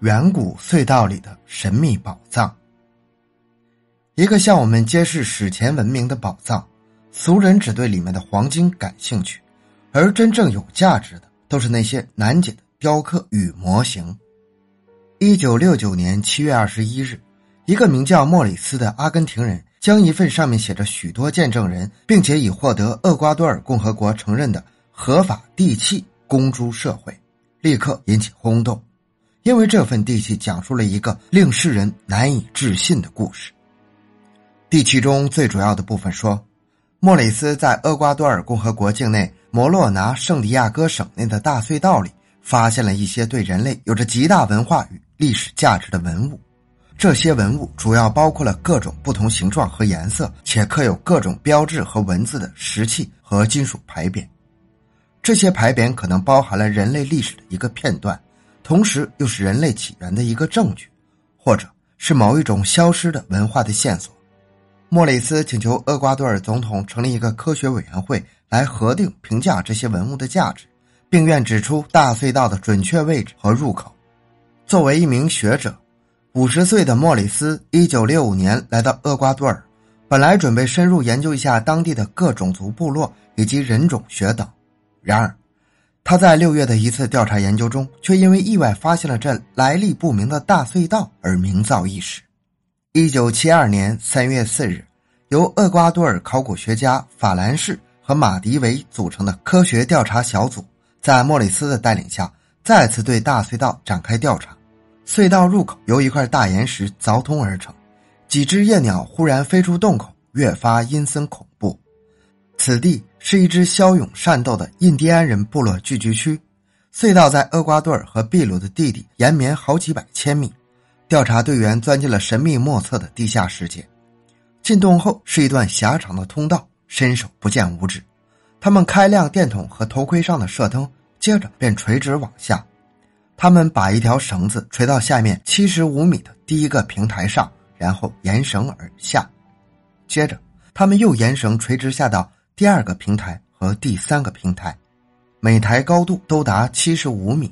远古隧道里的神秘宝藏。一个向我们揭示史前文明的宝藏，俗人只对里面的黄金感兴趣，而真正有价值的都是那些难解的雕刻与模型。一九六九年七月二十一日，一个名叫莫里斯的阿根廷人将一份上面写着许多见证人，并且已获得厄瓜多尔共和国承认的合法地契公诸社会，立刻引起轰动。因为这份地契讲述了一个令世人难以置信的故事。地契中最主要的部分说，莫里斯在厄瓜多尔共和国境内摩洛拿圣地亚哥省内的大隧道里，发现了一些对人类有着极大文化与历史价值的文物。这些文物主要包括了各种不同形状和颜色，且刻有各种标志和文字的石器和金属牌匾。这些牌匾可能包含了人类历史的一个片段。同时，又是人类起源的一个证据，或者是某一种消失的文化的线索。莫里斯请求厄瓜多尔总统成立一个科学委员会来核定、评价这些文物的价值，并愿指出大隧道的准确位置和入口。作为一名学者，五十岁的莫里斯一九六五年来到厄瓜多尔，本来准备深入研究一下当地的各种族部落以及人种学等，然而。他在六月的一次调查研究中，却因为意外发现了这来历不明的大隧道而名噪一时。一九七二年三月四日，由厄瓜多尔考古学家法兰士和马迪维组成的科学调查小组，在莫里斯的带领下，再次对大隧道展开调查。隧道入口由一块大岩石凿通而成，几只夜鸟忽然飞出洞口，越发阴森恐怖。此地是一支骁勇善斗的印第安人部落聚居区，隧道在厄瓜多尔和秘鲁的地底延绵好几百千米。调查队员钻进了神秘莫测的地下世界，进洞后是一段狭长的通道，伸手不见五指。他们开亮电筒和头盔上的射灯，接着便垂直往下。他们把一条绳子垂到下面七十五米的第一个平台上，然后沿绳而下。接着，他们又沿绳垂直下到。第二个平台和第三个平台，每台高度都达七十五米。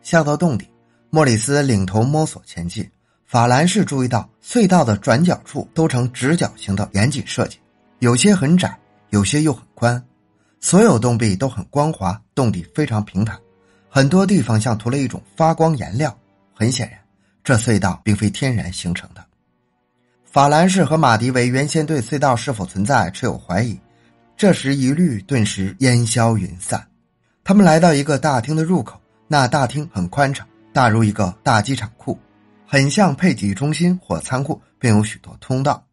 下到洞底，莫里斯领头摸索前进。法兰士注意到隧道的转角处都呈直角形的严谨设计，有些很窄，有些又很宽。所有洞壁都很光滑，洞底非常平坦，很多地方像涂了一种发光颜料。很显然，这隧道并非天然形成的。法兰士和马迪维原先对隧道是否存在持有怀疑。这时，疑虑顿时烟消云散。他们来到一个大厅的入口，那大厅很宽敞，大如一个大机场库，很像配给中心或仓库，并有许多通道。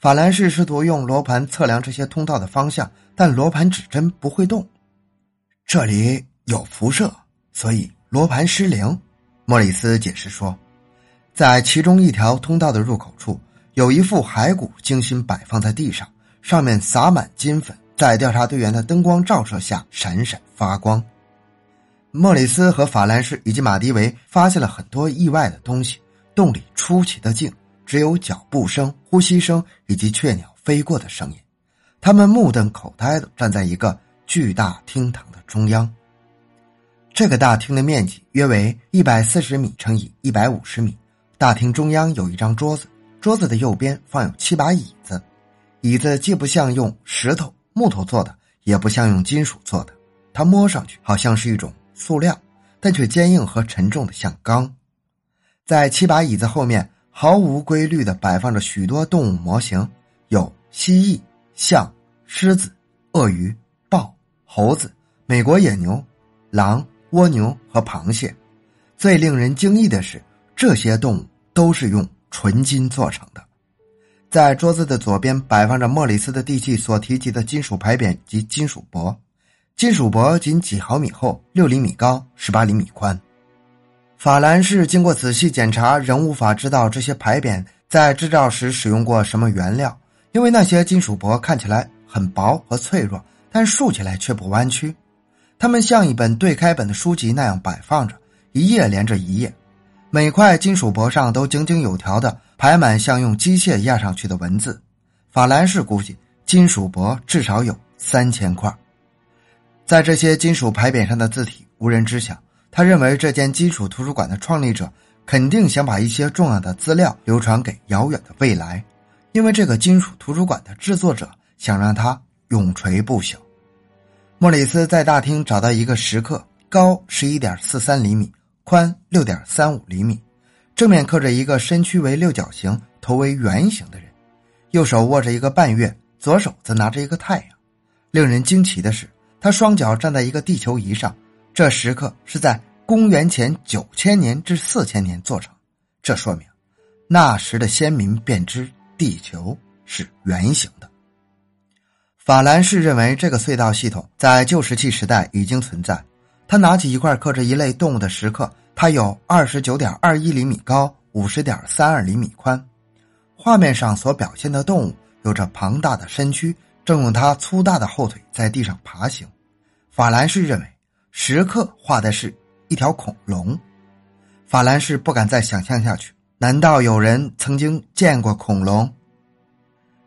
法兰士试图用罗盘测量这些通道的方向，但罗盘指针不会动。这里有辐射，所以罗盘失灵。莫里斯解释说，在其中一条通道的入口处，有一副骸骨精心摆放在地上，上面撒满金粉。在调查队员的灯光照射下闪闪发光。莫里斯和法兰士以及马迪维发现了很多意外的东西。洞里出奇的静，只有脚步声、呼吸声以及雀鸟飞过的声音。他们目瞪口呆的站在一个巨大厅堂的中央。这个大厅的面积约为一百四十米乘以一百五十米。大厅中央有一张桌子，桌子的右边放有七把椅子，椅子既不像用石头。木头做的也不像用金属做的，它摸上去好像是一种塑料，但却坚硬和沉重的像钢。在七把椅子后面，毫无规律的摆放着许多动物模型，有蜥蜴、象、狮子、鳄鱼、豹、猴子、美国野牛、狼、蜗牛和螃蟹。最令人惊异的是，这些动物都是用纯金做成的。在桌子的左边摆放着莫里斯的地契所提及的金属牌匾及金属箔，金属箔仅几毫米厚，六厘米高，十八厘米宽。法兰士经过仔细检查，仍无法知道这些牌匾在制造时使用过什么原料，因为那些金属箔看起来很薄和脆弱，但竖起来却不弯曲。它们像一本对开本的书籍那样摆放着，一页连着一页，每块金属箔上都井井有条的。排满像用机械压上去的文字，法兰士估计金属箔至少有三千块。在这些金属牌匾上的字体无人知晓。他认为这间金属图书馆的创立者肯定想把一些重要的资料流传给遥远的未来，因为这个金属图书馆的制作者想让它永垂不朽。莫里斯在大厅找到一个石刻，高十一点四三厘米，宽六点三五厘米，正面刻着一个身躯为六角形、头为圆形的人，右手握着一个半月，左手则拿着一个太阳。令人惊奇的是，他双脚站在一个地球仪上。这石刻是在公元前九千年至四千年做成，这说明那时的先民便知地球是圆形的。法兰士认为这个隧道系统在旧石器时代已经存在。他拿起一块刻着一类动物的石刻，它有二十九点二一厘米高，五十点三二厘米宽。画面上所表现的动物有着庞大的身躯，正用它粗大的后腿在地上爬行。法兰士认为。石刻画的是一条恐龙，法兰士不敢再想象下去。难道有人曾经见过恐龙？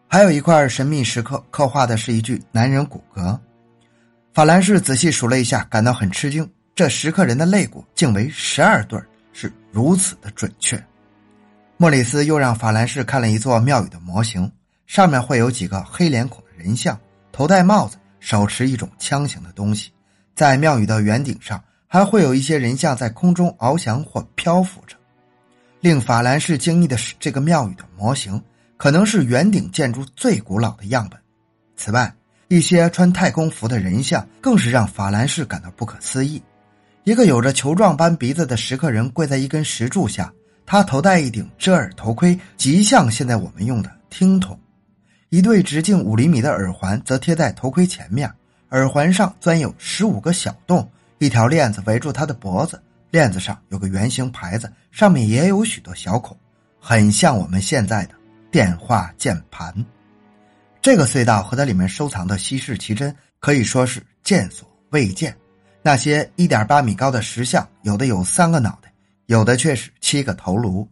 还有一块神秘石刻，刻画的是一具男人骨骼。法兰士仔细数了一下，感到很吃惊。这十个人的肋骨竟为十二对，是如此的准确。莫里斯又让法兰士看了一座庙宇的模型，上面会有几个黑脸孔的人像，头戴帽子，手持一种枪形的东西。在庙宇的圆顶上，还会有一些人像在空中翱翔或漂浮着。令法兰士惊异的是，这个庙宇的模型可能是圆顶建筑最古老的样本。此外，一些穿太空服的人像更是让法兰士感到不可思议。一个有着球状般鼻子的石刻人跪在一根石柱下，他头戴一顶遮耳头盔，极像现在我们用的听筒。一对直径五厘米的耳环则贴在头盔前面。耳环上钻有十五个小洞，一条链子围住他的脖子，链子上有个圆形牌子，上面也有许多小孔，很像我们现在的电话键盘。这个隧道和它里面收藏的稀世奇珍可以说是见所未见。那些一点八米高的石像，有的有三个脑袋，有的却是七个头颅。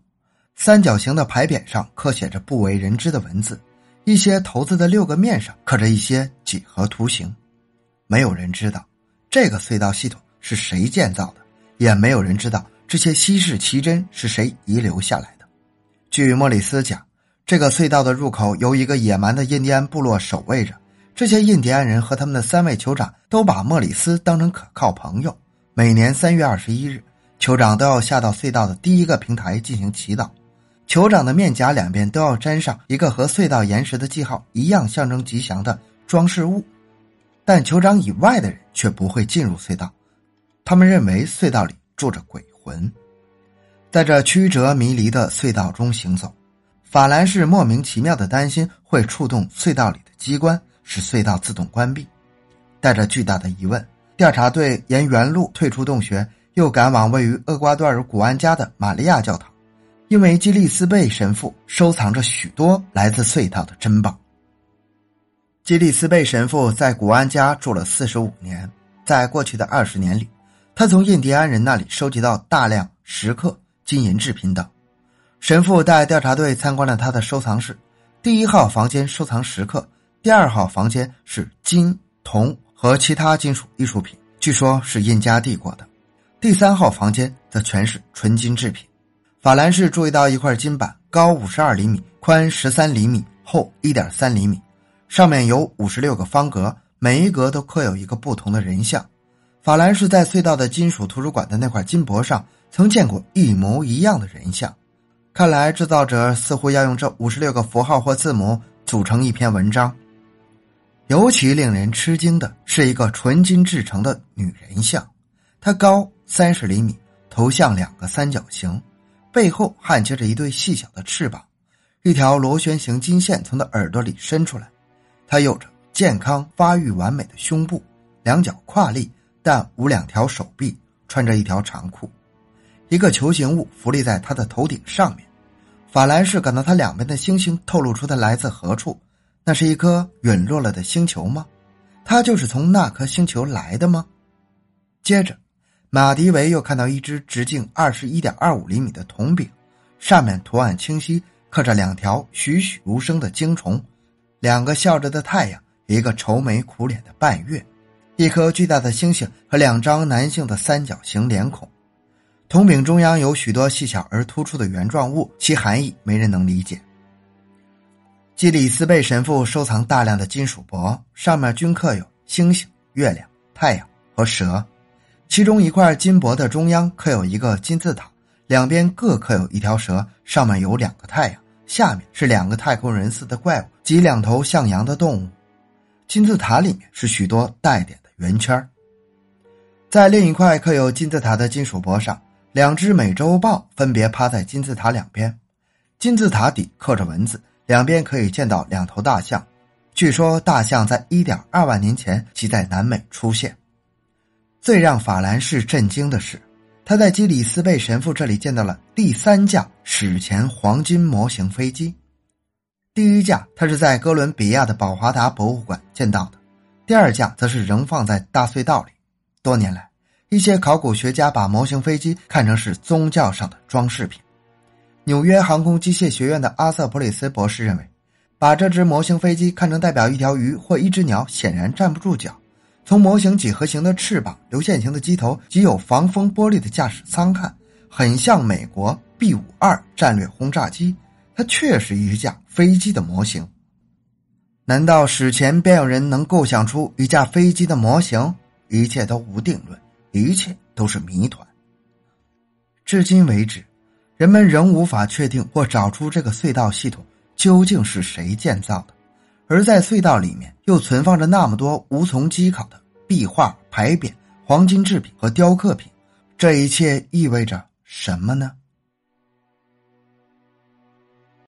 三角形的牌匾上刻写着不为人知的文字，一些头子的六个面上刻着一些几何图形。没有人知道这个隧道系统是谁建造的，也没有人知道这些稀世奇珍是谁遗留下来的。据莫里斯讲，这个隧道的入口由一个野蛮的印第安部落守卫着。这些印第安人和他们的三位酋长都把莫里斯当成可靠朋友。每年三月二十一日，酋长都要下到隧道的第一个平台进行祈祷。酋长的面颊两边都要粘上一个和隧道岩石的记号一样象征吉祥的装饰物。但酋长以外的人却不会进入隧道，他们认为隧道里住着鬼魂。在这曲折迷离的隧道中行走，法兰士莫名其妙的担心会触动隧道里的机关，使隧道自动关闭。带着巨大的疑问，调查队沿原路退出洞穴，又赶往位于厄瓜多尔古安家的玛利亚教堂，因为基利斯贝神父收藏着许多来自隧道的珍宝。基利斯贝神父在古安家住了四十五年，在过去的二十年里，他从印第安人那里收集到大量石刻、金银制品等。神父带调查队参观了他的收藏室，第一号房间收藏石刻，第二号房间是金、铜和其他金属艺术品，据说是印加帝国的。第三号房间则全是纯金制品。法兰士注意到一块金板，高五十二厘米，宽十三厘米，厚一点三厘米。上面有五十六个方格，每一格都刻有一个不同的人像。法兰士在隧道的金属图书馆的那块金箔上曾见过一模一样的人像。看来制造者似乎要用这五十六个符号或字母组成一篇文章。尤其令人吃惊的是一个纯金制成的女人像，她高三十厘米，头像两个三角形，背后焊接着一对细小的翅膀，一条螺旋形金线从她耳朵里伸出来。她有着健康发育完美的胸部，两脚跨立，但无两条手臂，穿着一条长裤。一个球形物浮立在她的头顶上面。法兰士感到他两边的星星透露出他来自何处。那是一颗陨落了的星球吗？他就是从那颗星球来的吗？接着，马迪维又看到一只直径二十一点二五厘米的铜饼，上面图案清晰，刻着两条栩栩如生的精虫。两个笑着的太阳，一个愁眉苦脸的半月，一颗巨大的星星和两张男性的三角形脸孔。铜柄中央有许多细小而突出的圆状物，其含义没人能理解。基里斯贝神父收藏大量的金属箔，上面均刻有星星、月亮、太阳和蛇。其中一块金箔的中央刻有一个金字塔，两边各刻有一条蛇，上面有两个太阳，下面是两个太空人似的怪物及两头像羊的动物。金字塔里面是许多带点的圆圈。在另一块刻有金字塔的金属箔上。两只美洲豹分别趴在金字塔两边，金字塔底刻着文字，两边可以见到两头大象。据说大象在一点二万年前即在南美出现。最让法兰士震惊的是，他在基里斯贝神父这里见到了第三架史前黄金模型飞机。第一架他是在哥伦比亚的宝华达博物馆见到的，第二架则是仍放在大隧道里。多年来。一些考古学家把模型飞机看成是宗教上的装饰品。纽约航空机械学院的阿瑟普里斯博士认为，把这只模型飞机看成代表一条鱼或一只鸟，显然站不住脚。从模型几何形的翅膀、流线型的机头及有防风玻璃的驾驶舱看，很像美国 B 五二战略轰炸机。它确实一架飞机的模型。难道史前便有人能构想出一架飞机的模型？一切都无定论。一切都是谜团。至今为止，人们仍无法确定或找出这个隧道系统究竟是谁建造的，而在隧道里面又存放着那么多无从稽考的壁画、牌匾、黄金制品和雕刻品，这一切意味着什么呢？